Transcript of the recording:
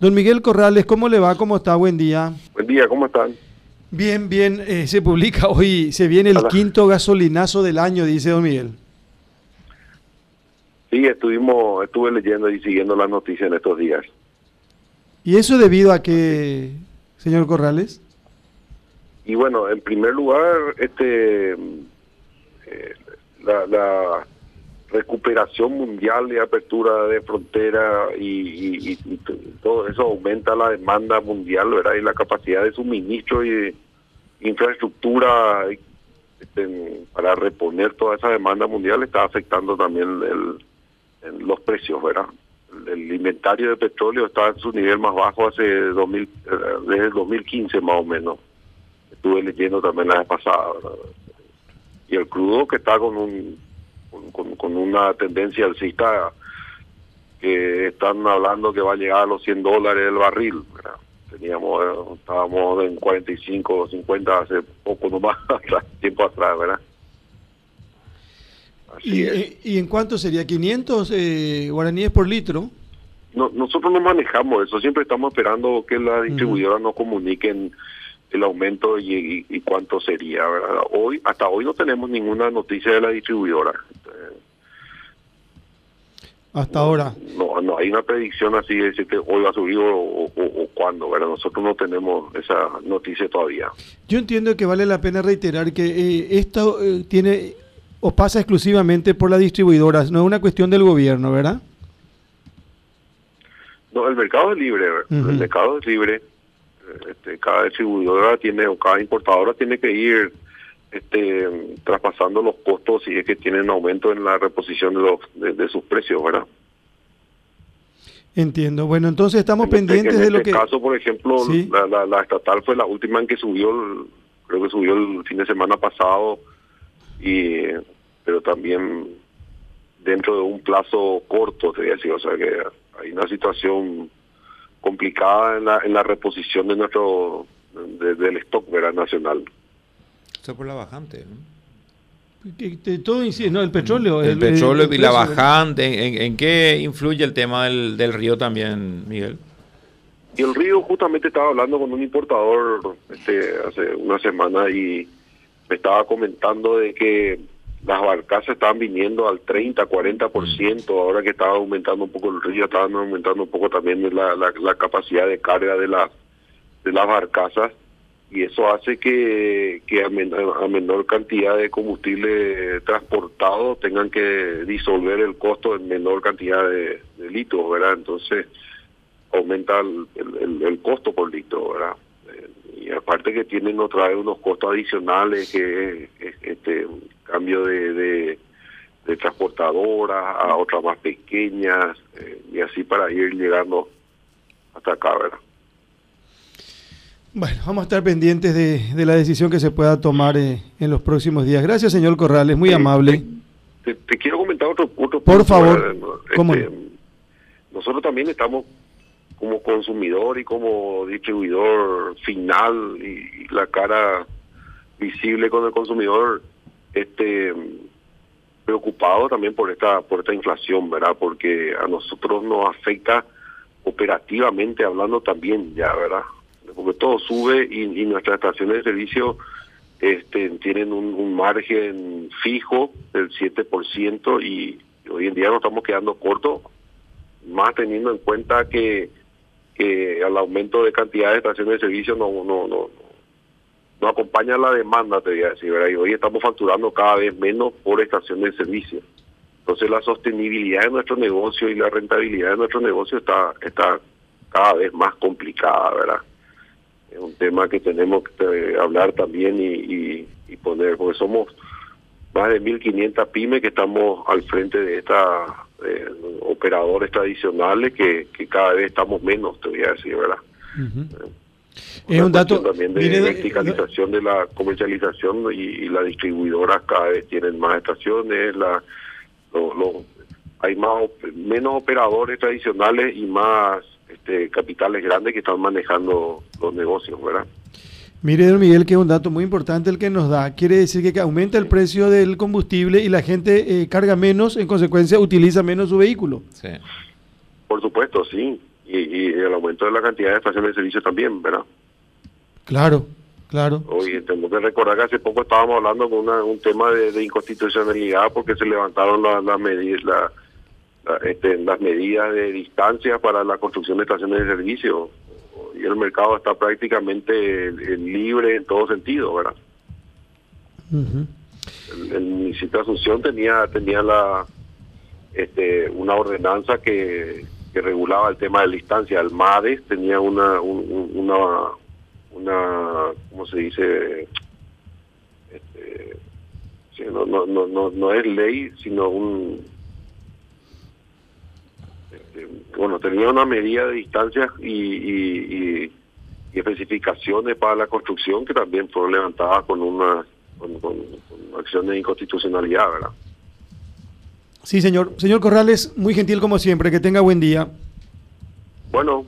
Don Miguel Corrales, ¿cómo le va? ¿Cómo está? Buen día. Buen día, ¿cómo están? Bien, bien. eh, se publica hoy, se viene el Hola. quinto gasolinazo del año, dice don Miguel. Sí, estuvimos, estuve leyendo y siguiendo las noticias en estos días. ¿Y eso debido a qué, señor Corrales? Y bueno, en primer lugar, este eh, la, la recuperación mundial de apertura de frontera y, y- y- y todo eso aumenta la demanda mundial, ¿verdad? Y la capacidad de suministro y de infraestructura este, para reponer toda esa demanda mundial está afectando también el- el- los precios, ¿verdad? El, el inventario de petróleo está en su nivel más bajo hace 2000, eh, desde el 2015 más o menos. Estuve leyendo también la vez pasada. ¿verdad? Y el crudo que está con un con, con- con una tendencia alcista que están hablando que va a llegar a los 100 dólares el barril. ¿verdad? Teníamos, estábamos en 45 o 50 hace poco nomás, tiempo atrás, ¿verdad? Así ¿Y, es. ¿Y en cuánto sería? ¿500 eh, guaraníes por litro? No, nosotros no manejamos eso, siempre estamos esperando que las distribuidoras nos comuniquen el aumento y, y- y cuánto sería, ¿verdad? Hoy, hasta hoy no tenemos ninguna noticia de la distribuidora. Hasta ahora. No, no hay una predicción así de decir que hoy va a subir o, o, o- o cuándo, ¿verdad? Nosotros no tenemos esa noticia todavía. Yo entiendo que vale la pena reiterar que eh, esto eh, tiene o pasa exclusivamente por las distribuidoras, no es una cuestión del gobierno, ¿verdad? No, el mercado es libre. Ujú. el mercado es libre. Este, cada distribuidora tiene o cada importadora tiene que ir este, traspasando los costos si es que tienen aumento en la reposición de, los, de, de sus precios, ¿verdad? Entiendo. Bueno, entonces estamos En este- pendientes en de lo este que... caso, por ejemplo, Sí. la, la, la estatal fue la última en que subió, el- creo que subió el fin de semana pasado, y pero también dentro de un plazo corto, te voy a decir, o sea que hay una situación complicada en la, en la reposición de nuestro de- del stock ¿verdad? nacional. Eso por la bajante, ¿no? que- que todo incide, ¿no? El petróleo. El, petróleo el y la bajante, ¿en, en qué influye el tema del, del río también, Miguel? Y el río justamente estaba hablando con un importador este, hace una semana y me estaba comentando de que las barcazas estaban viniendo al 30, 40%, ahora que estaba aumentando un poco el río, estaban aumentando un poco también la, la, la capacidad de carga de, la, de las barcazas y eso hace que, que a, men- a menor cantidad de combustible transportado tengan que disolver el costo en menor cantidad de, de litros, ¿verdad? Entonces aumenta el, el- el- costo por litro, ¿verdad? Eh, y aparte que tienen otra vez unos costos adicionales, que es, es, este cambio de, de, de transportadoras a otras más pequeñas, eh, y así para ir llegando hasta acá, ¿verdad? Bueno, vamos a estar pendientes de, de la decisión que se pueda tomar eh, en los próximos días. Gracias, señor Corrales, muy amable. Te, te quiero comentar otro, otro Por punto, favor, ¿verdad? No, ¿cómo este, no? nosotros también estamos como consumidor y como distribuidor final y, y la cara visible con el consumidor este preocupado también por esta por esta inflación verdad porque a nosotros nos afecta operativamente hablando también ya verdad porque todo sube y, nuestras estaciones de servicio este, tienen un, un margen fijo del 7% y hoy en día nos estamos quedando cortos, más teniendo en cuenta que, que al aumento de cantidad de estaciones de servicio no, no, no, no acompaña la demanda, te voy a decir, ¿verdad? Y hoy estamos facturando cada vez menos por estación de servicio. Entonces la sostenibilidad de nuestro negocio y la rentabilidad de nuestro negocio está, está cada vez más complicada, ¿verdad? es un tema que tenemos que eh, hablar también y, y, y poner, porque somos más de 1.500 pymes que estamos al frente de estas eh, operadores tradicionales que, que cada vez estamos menos, te voy a decir, ¿verdad? Una Es un dato. cuestión también de mire, verticalización de la comercialización y, y las distribuidoras cada vez tienen más estaciones, la, lo- lo- hay más op- menos operadores tradicionales y más este, capitales grandes que están manejando los negocios, ¿verdad? Mire, don Miguel, que es un dato muy importante el que nos da. Quiere decir que aumenta el precio del combustible y la gente eh, carga menos, en consecuencia utiliza menos su vehículo. Sí. Por supuesto, sí. Y, el aumento de la cantidad de estaciones de servicio también, ¿verdad? Claro, claro. Hoy tenemos que recordar que hace poco estábamos hablando con un tema de, inconstitucionalidad porque se levantaron las medidas, la, este, las medidas de distancia para la construcción de estaciones de servicio y el mercado está prácticamente libre en todo sentido, ¿verdad? el, municipio de Asunción tenía tenía la este, una ordenanza que, regulaba el tema de la distancia. El MADES tenía una, una, una, ¿cómo se dice? Este, no, no, no, no, es ley, sino un, este, bueno, tenía una medida de distancia y, y, especificaciones para la construcción que también fueron levantadas con una con, con acciones de inconstitucionalidad, ¿verdad? Sí, señor. Señor Corrales, muy gentil como siempre. Que tenga buen día. Bueno,